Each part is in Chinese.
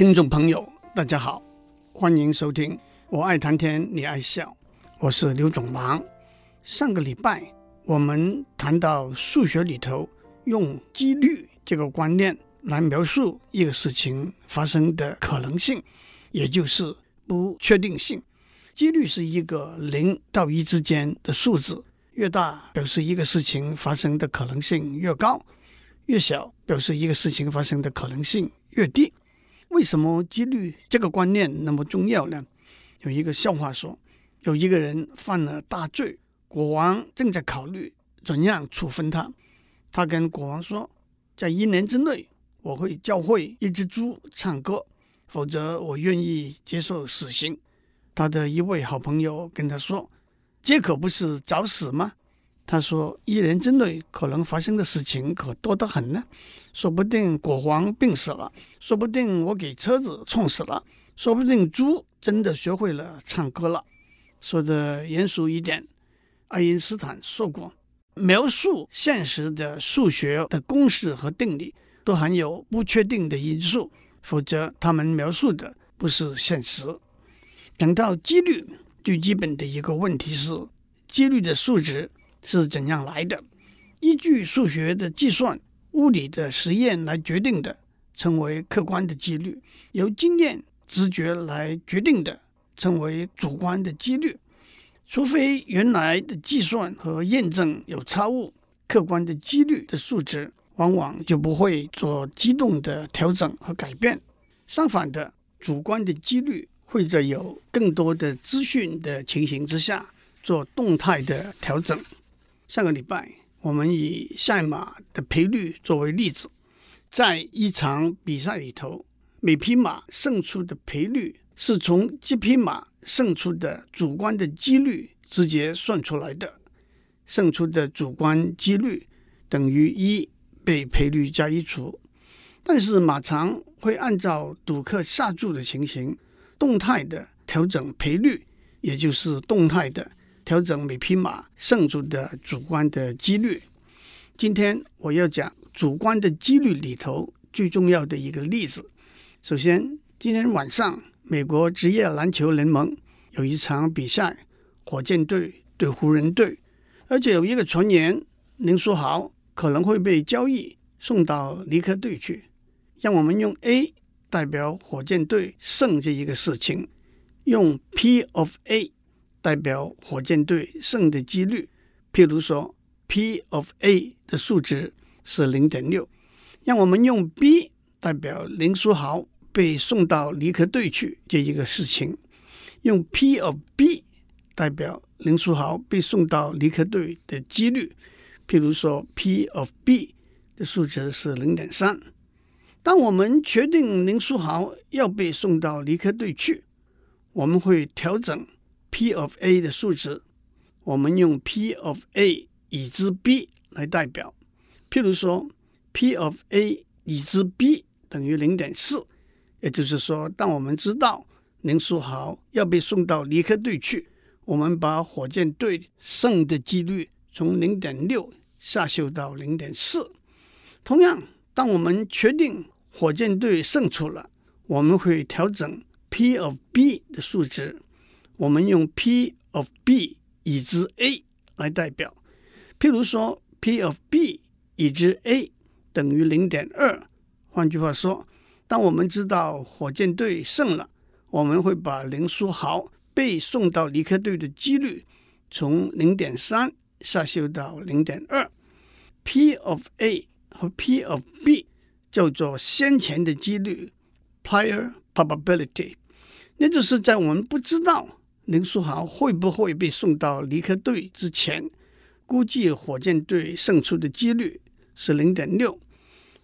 听众朋友，大家好，欢迎收听。我爱谈天，你爱笑，我是刘总郎。上个礼拜我们谈到数学里头用几率这个观念来描述一个事情发生的可能性，也就是不确定性。几率是一个零到一之间的数字，越大表示一个事情发生的可能性越高，越小表示一个事情发生的可能性越低。为什么几率这个观念那么重要呢？有一个笑话说，有一个人犯了大罪，国王正在考虑怎样处分他。他跟国王说，在一年之内，我会教会一只猪唱歌，否则我愿意接受死刑。他的一位好朋友跟他说，这可不是找死吗？他说，一年之内可能发生的事情可多得很呢，说不定国王病死了，说不定我给车子撞死了，说不定猪。真的学会了唱歌了。说的严肃一点，爱因斯坦说过，描述现实的数学的公式和定理都含有不确定的因素，否则他们描述的不是现实。讲到几率，最基本的一个问题是，几率的数值是怎样来的？依据数学的计算、物理的实验来决定的，称为客观的几率。由经验。直觉来决定的，称为主观的几率。除非原来的计算和验证有差误，客观的几率的数值往往就不会做机动的调整和改变。相反的，主观的几率会在有更多的资讯的情形之下做动态的调整。上个礼拜，我们以赛马的赔率作为例子，在一场比赛里头。每匹马胜出的赔率是从这匹马胜出的主观的几率直接算出来的。胜出的主观几率等于一被赔率加一除。但是马场会按照赌客下注的情形，动态的调整赔率，也就是动态的调整每匹马胜出的主观的几率。今天我要讲主观的几率里头最重要的一个例子。首先，今天晚上美国职业篮球联盟有一场比赛，火箭队对湖人队，而且有一个传言，林书豪可能会被交易送到尼克队去。让我们用 A 代表火箭队胜这一个事情，用 P of A 代表火箭队胜的几率。譬如说，P of A 的数值是零点六，让我们用 B。代表林书豪被送到尼克队去这一个事情，用 P of B 代表林书豪被送到尼克队的几率，譬如说 P of B 的数值是零点三。当我们确定林书豪要被送到尼克队去，我们会调整 P of A 的数值，我们用 P of A 已知 B 来代表，譬如说 P of A 已知 B。等于零点四，也就是说，当我们知道林书豪要被送到尼克队去，我们把火箭队胜的几率从零点六下修到零点四。同样，当我们确定火箭队胜出了，我们会调整 P of B 的数值，我们用 P of B 已知 A 来代表。譬如说，P of B 已知 A 等于零点二。换句话说，当我们知道火箭队胜了，我们会把林书豪被送到尼克队的几率从零点三下修到零点二。P of A 和 P of B 叫做先前的几率 （prior probability），那就是在我们不知道林书豪会不会被送到尼克队之前，估计火箭队胜出的几率是零点六。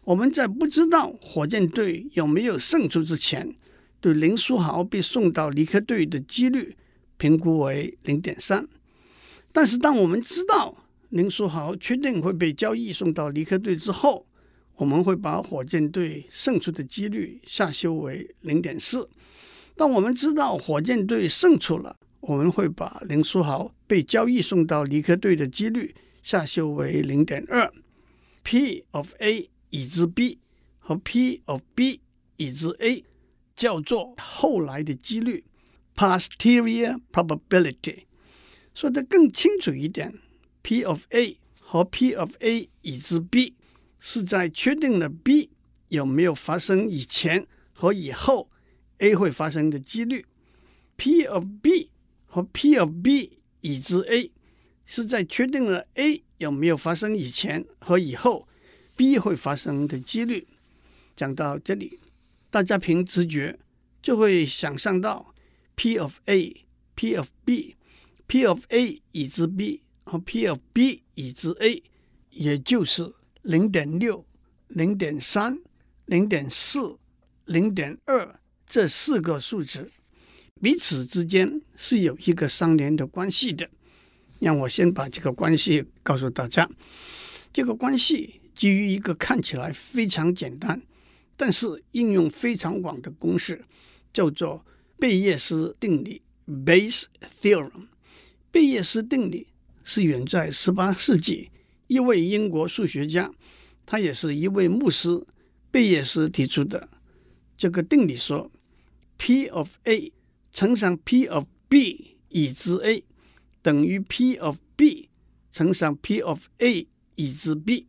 我们在不知道火箭队有没有胜出之前，对林书豪被送到尼克队的几率评估为零点三。但是，当我们知道林书豪确定会被交易送到尼克队之后，我们会把火箭队胜出的几率下修为零点四。当我们知道火箭队胜出了，我们会把林书豪被交易送到尼克队的几率下修为零点二。P of A。已知 B 和 P of B 已知 A 叫做后来的几率 （posterior probability）。说得更清楚一点，P of A 和 P of A 已知 B 是在确定了 B 有没有发生以前和以后 A 会发生的几率。P of B 和 P of B 已知 A 是在确定了 A 有没有发生以前和以后 B 会发生的几率。讲到这里，大家凭直觉就会想象到 P of A、P of B。P of A 已知 B 和 P of B 已知 A，也就是零点六、零点三、零点四、零点二这四个数值，彼此之间是有一个相连的关系的。让我先把这个关系告诉大家。这个关系基于一个看起来非常简单，但是应用非常广的公式，叫做贝叶斯定理 （Bayes theorem）。贝叶斯定理是远在十八世纪一位英国数学家，他也是一位牧师，贝叶斯提出的。这个定理说，P of A 乘上 P of B 已知 A 等于 P of B 乘上 P of A 已知 B。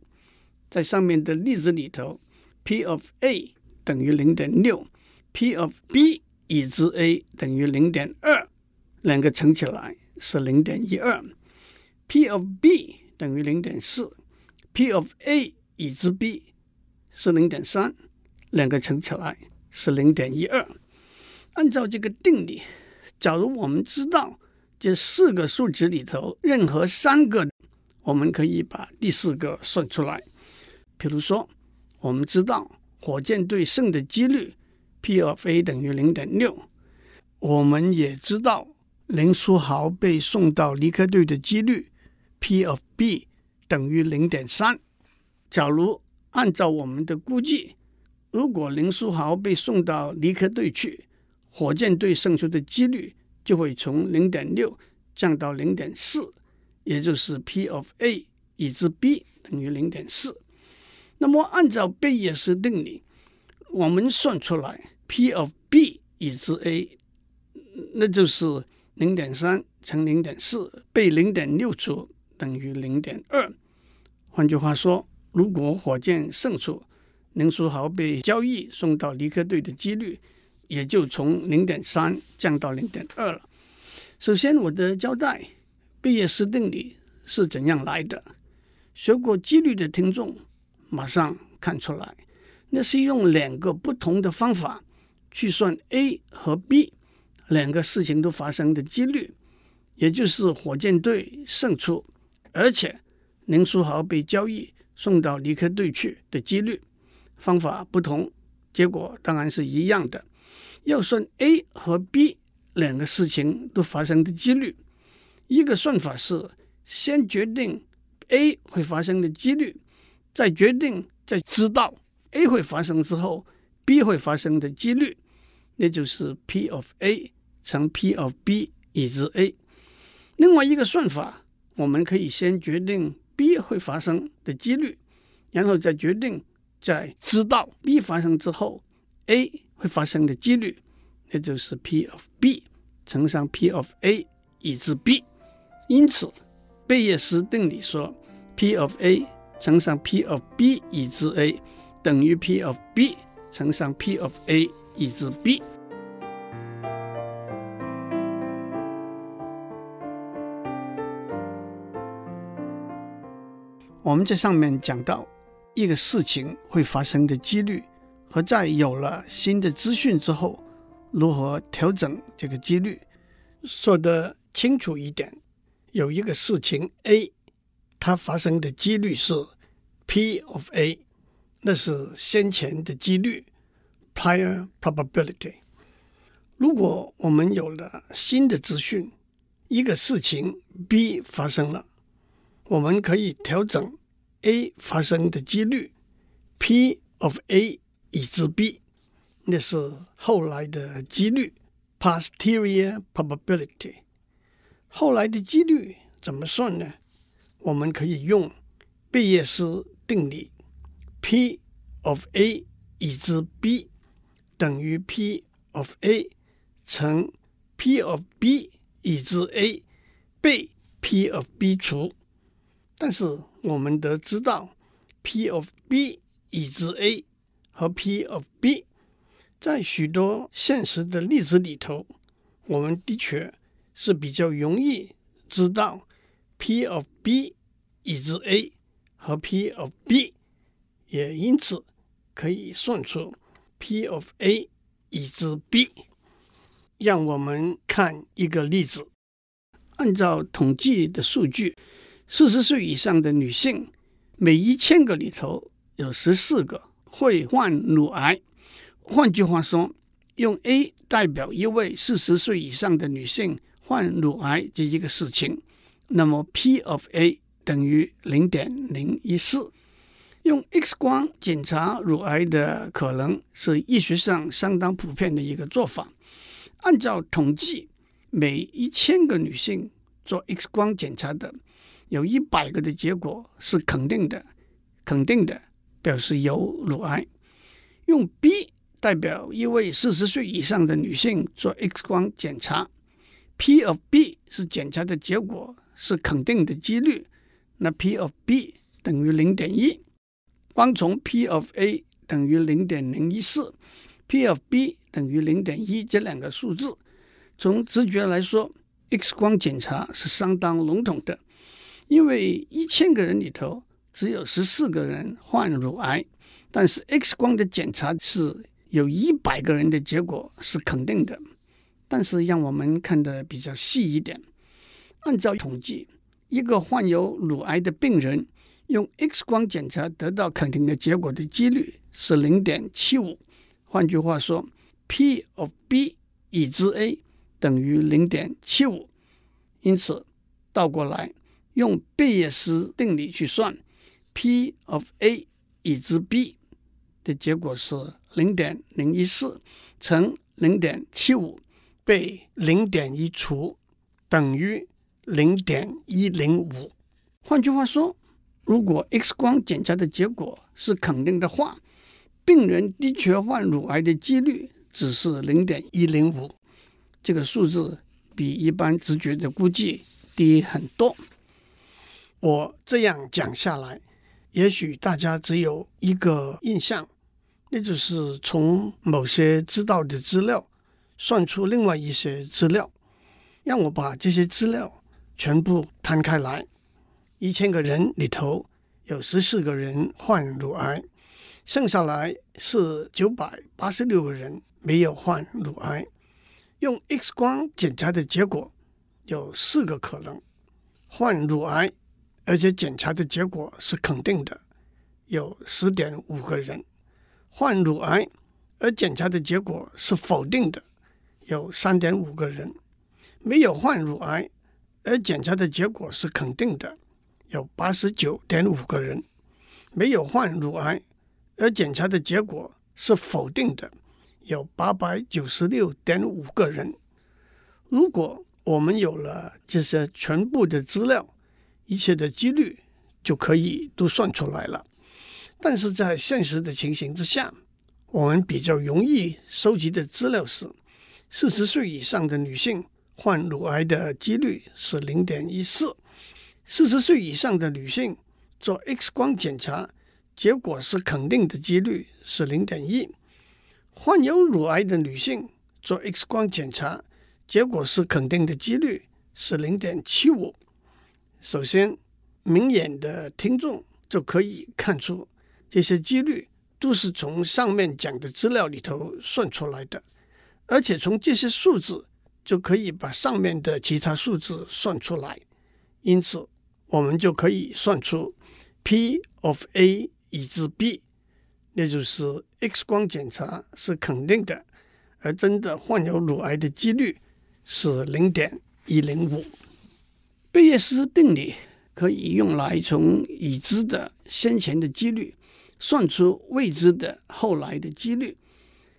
在上面的例子里头，P of A 等于零点六，P of B 已知 A 等于零点二，两个乘起来。是零点一二，P of B 等于零点四，P of A 已知 B 是零点三，两个乘起来是零点一二。按照这个定理，假如我们知道这四个数值里头任何三个，我们可以把第四个算出来。比如说，我们知道火箭队胜的几率 P of A 等于零点六，我们也知道。林书豪被送到离开队的几率 P of B 等于零点三。假如按照我们的估计，如果林书豪被送到离开队去，火箭队胜出的几率就会从零点六降到零点四，也就是 P of A 已知 B 等于零点四。那么按照贝叶斯定理，我们算出来 P of B 已知 A，那就是。零点三乘零点四被零点六除等于零点二。换句话说，如果火箭胜出，林书豪被交易送到离开队的几率也就从零点三降到零点二了。首先，我的交代贝叶斯定理是怎样来的。学过几率的听众马上看出来，那是用两个不同的方法去算 A 和 B。两个事情都发生的几率，也就是火箭队胜出，而且林书豪被交易送到离开队去的几率，方法不同，结果当然是一样的。要算 A 和 B 两个事情都发生的几率，一个算法是先决定 A 会发生的几率，再决定在知道 A 会发生之后 B 会发生的几率，那就是 P of A。乘 P of B 已知 A，另外一个算法，我们可以先决定 B 会发生的几率，然后再决定在知道 B 发生之后 A 会发生的几率，那就是 P of B 乘上 P of A 已知 B。因此，贝叶斯定理说 P of A 乘上 P of B 已知 A 等于 P of B 乘上 P of A 已知 B。我们在上面讲到一个事情会发生的几率，和在有了新的资讯之后，如何调整这个几率。说得清楚一点，有一个事情 A，它发生的几率是 P of A，那是先前的几率 （prior probability）。如果我们有了新的资讯，一个事情 B 发生了。我们可以调整 A 发生的几率，P of A 已知 B，那是后来的几率 （posterior probability）。后来的几率怎么算呢？我们可以用贝叶斯定理，P of A 已知 B 等于 P of A 乘 P of B 已知 A 被 P of B 除。但是我们得知道 P of B 已知 A 和 P of B 在许多现实的例子里头，我们的确是比较容易知道 P of B 已知 A 和 P of B，也因此可以算出 P of A 已知 B。让我们看一个例子，按照统计的数据，四十岁以上的女性每一千个里头有十四个会患乳癌。换句话说，用 A 代表一位四十岁以上的女性患乳癌这一个事情，那么 P of A 等于零点零一四。用 X 光检查乳癌的可能是医学上相当普遍的一个做法。按照统计，每一千个女性做 X 光检查的，有一百个的结果是肯定的，肯定的表示有乳癌。用 B。代表一位四十岁以上的女性做 X 光检查，P of B 是检查的结果，是肯定的几率，那 P of B 等于零点一。光从 P of A 等于零点零一四，P of B 等于零点一这两个数字，从直觉来说，X 光检查是相当笼统的，因为一千个人里头只有十四个人患乳癌，但是 X 光的检查是。有一百个人的结果是肯定的，但是让我们看得比较细一点。按照统计，一个患有乳癌的病人用 X 光检查得到肯定的结果的几率是零点七五。换句话说，P of B 已知 A 等于零点七五。因此，倒过来用贝叶斯定理去算，P of A 已知 B 的结果是。零点零一四乘零点七五被零点一除，等于零点一零五。换句话说，如果 X 光检查的结果是肯定的话，病人的确患乳癌的几率只是零点一零五。这个数字比一般直觉的估计低很多。我这样讲下来，也许大家只有一个印象。那就是从某些知道的资料算出另外一些资料，让我把这些资料全部摊开来。一千个人里头有十四个人患乳癌，剩下来是九百八十六个人没有患乳癌。用 X 光检查的结果有四个可能：患乳癌，而且检查的结果是肯定的，有十点五个人。患乳癌而检查的结果是否定的，有三点五个人；没有患乳癌而检查的结果是肯定的，有八十九点五个人；没有患乳癌而检查的结果是否定的，有八百九十六点五个人。如果我们有了这些全部的资料，一切的几率就可以都算出来了。但是在现实的情形之下，我们比较容易收集的资料是：四十岁以上的女性患乳癌的几率是零点一四；四十岁以上的女性做 X 光检查，结果是肯定的几率是零点一；患有乳癌的女性做 X 光检查，结果是肯定的几率是零点七五。首先，明眼的听众就可以看出。这些几率都是从上面讲的资料里头算出来的，而且从这些数字就可以把上面的其他数字算出来，因此我们就可以算出 P of A 已知 B，那就是 X 光检查是肯定的，而真的患有乳癌的几率是零点一零五。贝叶斯定理可以用来从已知的先前的几率。算出未知的后来的几率，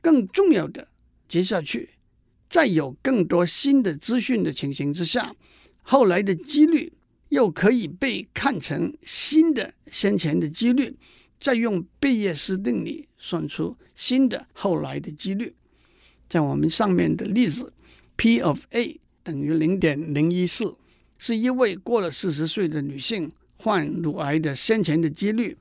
更重要的，接下去在有更多新的资讯的情形之下，后来的几率又可以被看成新的先前的几率，再用贝叶斯定理算出新的后来的几率。在我们上面的例子，P of A 等于零点零一四，是一位过了四十岁的女性患乳癌的先前的几率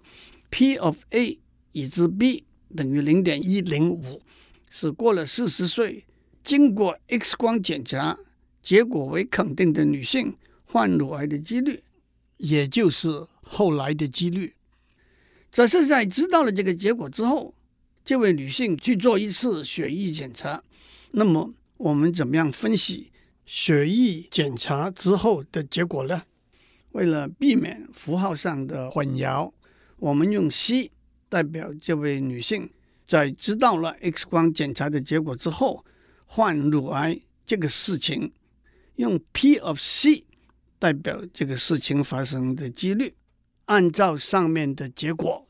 ；P of A 已知 B 等于零点一零五，是过了四十岁经过 X 光检查结果为肯定的女性患乳癌的几率，也就是后来的几率。这是在知道了这个结果之后。这位女性去做一次血液检查，那么我们怎么样分析血液检查之后的结果呢？为了避免符号上的混淆，我们用 C 代表这位女性在知道了 X 光检查的结果之后患乳癌这个事情，用 P of C 代表这个事情发生的几率。按照上面的结果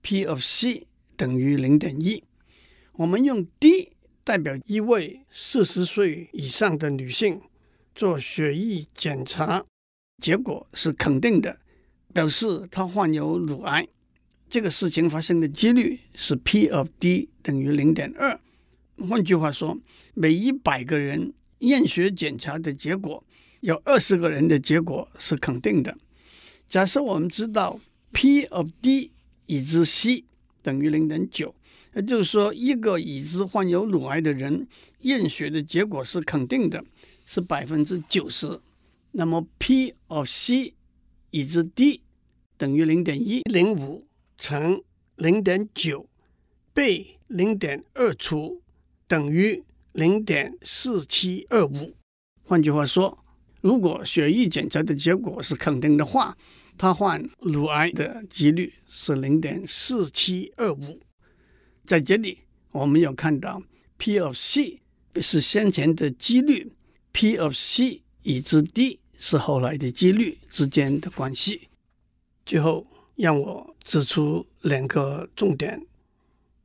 ，P of C。等于零点一，我们用 D 代表一位四十岁以上的女性做血液检查，结果是肯定的，表示她患有乳癌。这个事情发生的几率是 P of D 等于零点二。换句话说，每一百个人验血检查的结果，有二十个人的结果是肯定的。假设我们知道 P of D 已知 C。等于零点九，也就是说，一个已知患有乳癌的人验血的结果是肯定的，是百分之九十。那么 P of C 已知 D 等于零点一零五乘零点九被零点二除等于零点四七二五。换句话说，如果血液检查的结果是肯定的话，他患乳癌的几率是零点四七二五，在这里我们有看到 P of C 是先前的几率，P of C 已知 D 是后来的几率之间的关系。最后让我指出两个重点：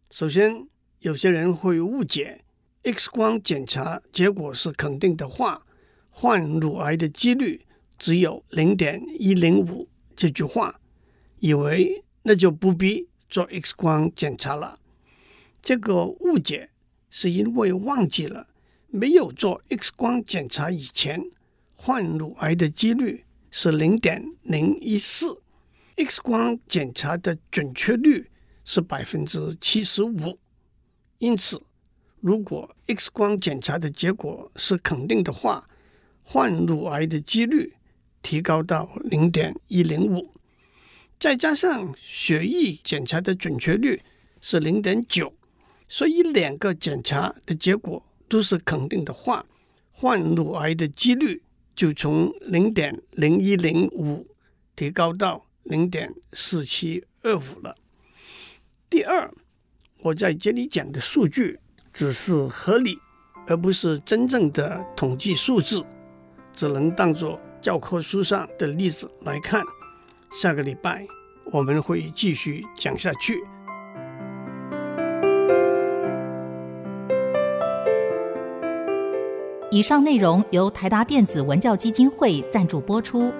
首先，有些人会误解 X 光检查结果是肯定的话，患乳癌的几率只有零点一零五。这句话，以为那就不必做 X 光检查了。这个误解是因为忘记了没有做 X 光检查以前，患乳癌的几率是零点零一四，X 光检查的准确率是百分之七十五。因此，如果 X 光检查的结果是肯定的话，患乳癌的几率。提高到零点一零五，再加上血液检查的准确率是零点九，所以两个检查的结果都是肯定的话，患乳癌的几率就从零点零一零五提高到零点四七二五了。第二，我在这里讲的数据只是合理，而不是真正的统计数字，只能当作。教科书上的例子来看，下个礼拜我们会继续讲下去。以上内容由台达电子文教基金会赞助播出。